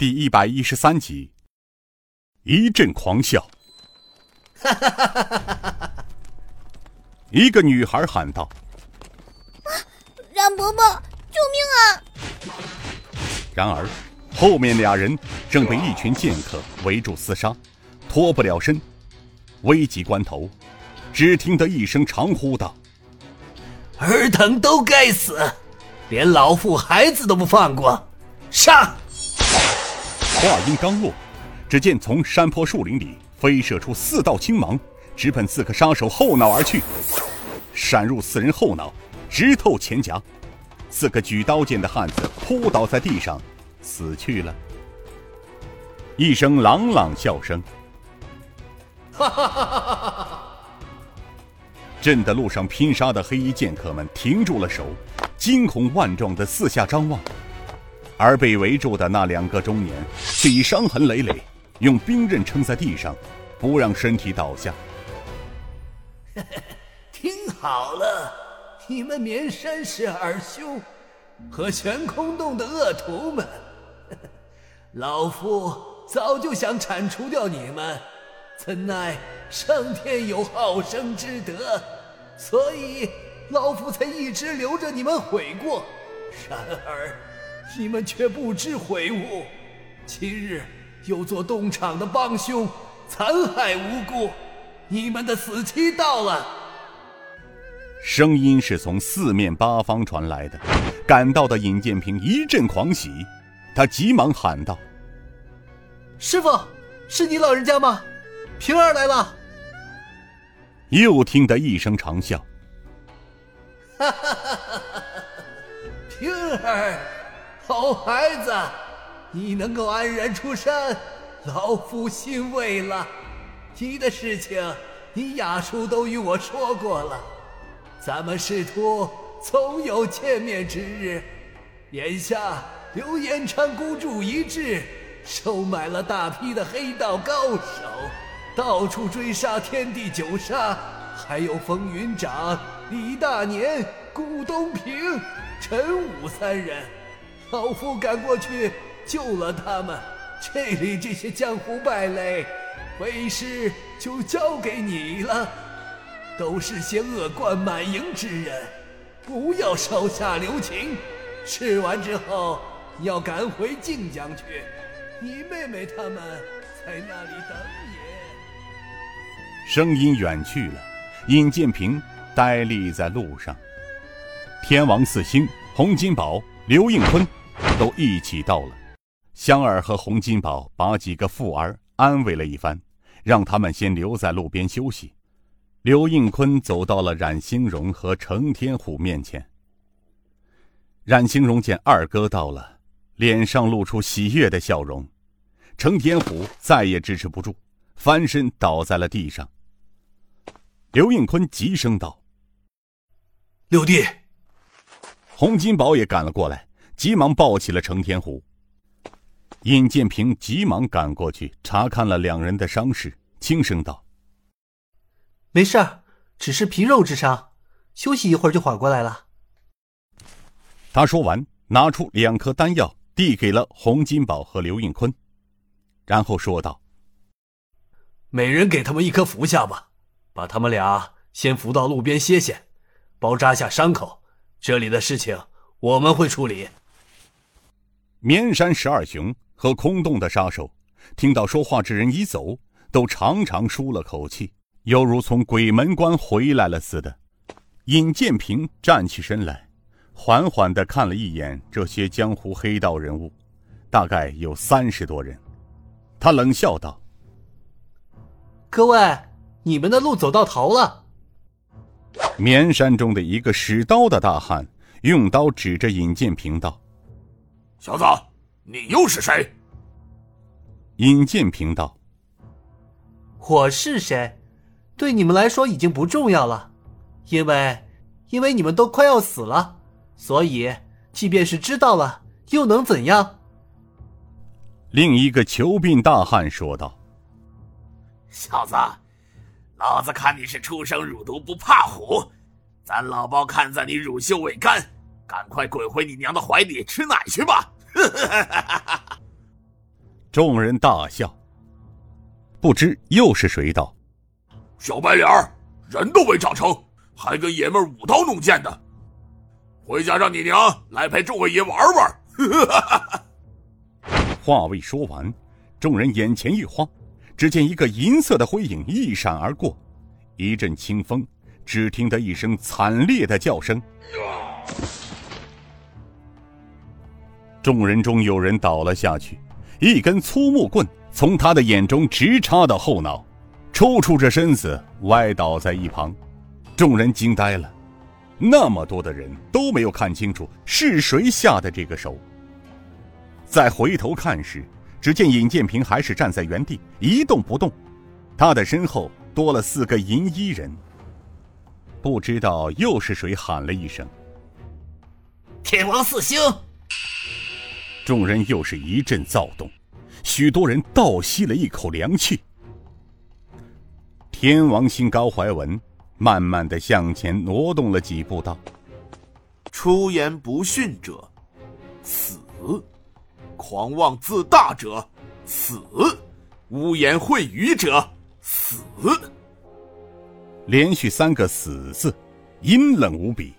第一百一十三集。一阵狂笑，一个女孩喊道：“啊冉伯伯，救命啊！”然而，后面俩人正被一群剑客围住厮杀，脱不了身。危急关头，只听得一声长呼道：“尔等都该死，连老妇孩子都不放过，杀！”话音刚落。只见从山坡树林里飞射出四道青芒，直奔四个杀手后脑而去，闪入四人后脑，直透前颊。四个举刀剑的汉子扑倒在地上，死去了。一声朗朗笑声，哈哈哈哈哈哈！震得路上拼杀的黑衣剑客们停住了手，惊恐万状的四下张望，而被围住的那两个中年却已伤痕累累。用兵刃撑在地上，不让身体倒下。听好了，你们绵山市二兄和悬空洞的恶徒们，老夫早就想铲除掉你们，怎奈上天有好生之德，所以老夫才一直留着你们悔过。然而你们却不知悔悟，今日。又做东厂的帮凶，残害无辜，你们的死期到了。声音是从四面八方传来的，赶到的尹建平一阵狂喜，他急忙喊道：“师傅，是你老人家吗？平儿来了。”又听得一声长笑：“哈哈哈哈哈！平儿，好孩子。”你能够安然出山，老夫欣慰了。你的事情，你雅叔都与我说过了。咱们师徒总有见面之日。眼下刘延昌孤注一掷，收买了大批的黑道高手，到处追杀天地九杀，还有风云长、李大年、顾东平、陈武三人。老夫赶过去。救了他们，这里这些江湖败类，为师就交给你了。都是些恶贯满盈之人，不要手下留情。吃完之后要赶回靖江去，你妹妹他们在那里等你。声音远去了，尹建平呆立在路上。天王四星、洪金宝、刘应坤都一起到了。香儿和洪金宝把几个妇儿安慰了一番，让他们先留在路边休息。刘应坤走到了冉兴荣和程天虎面前。冉兴荣见二哥到了，脸上露出喜悦的笑容。程天虎再也支持不住，翻身倒在了地上。刘应坤急声道：“六弟！”洪金宝也赶了过来，急忙抱起了程天虎。尹建平急忙赶过去查看了两人的伤势，轻声道：“没事儿，只是皮肉之伤，休息一会儿就缓过来了。”他说完，拿出两颗丹药，递给了洪金宝和刘应坤，然后说道：“每人给他们一颗服下吧，把他们俩先扶到路边歇歇，包扎下伤口。这里的事情我们会处理。”绵山十二雄。和空洞的杀手，听到说话之人已走，都长长舒了口气，犹如从鬼门关回来了似的。尹建平站起身来，缓缓地看了一眼这些江湖黑道人物，大概有三十多人。他冷笑道：“各位，你们的路走到头了。”绵山中的一个使刀的大汉用刀指着尹建平道：“小子。”你又是谁？尹建平道：“我是谁，对你们来说已经不重要了，因为，因为你们都快要死了，所以，即便是知道了，又能怎样？”另一个裘鬓大汉说道：“小子，老子看你是初生乳犊不怕虎，咱老包看在你乳臭未干，赶快滚回你娘的怀里吃奶去吧！” 众人大笑。不知又是谁道：“小白脸儿，人都没长成，还跟爷们舞刀弄剑的，回家让你娘来陪众位爷玩玩。”话未说完，众人眼前一花，只见一个银色的灰影一闪而过，一阵清风，只听得一声惨烈的叫声。众人中有人倒了下去，一根粗木棍从他的眼中直插到后脑，抽搐着身子歪倒在一旁。众人惊呆了，那么多的人都没有看清楚是谁下的这个手。再回头看时，只见尹建平还是站在原地一动不动，他的身后多了四个银衣人。不知道又是谁喊了一声：“天王四星！”众人又是一阵躁动，许多人倒吸了一口凉气。天王星高怀文慢慢的向前挪动了几步，道：“出言不逊者，死；狂妄自大者，死；污言秽语者，死。”连续三个“死”字，阴冷无比。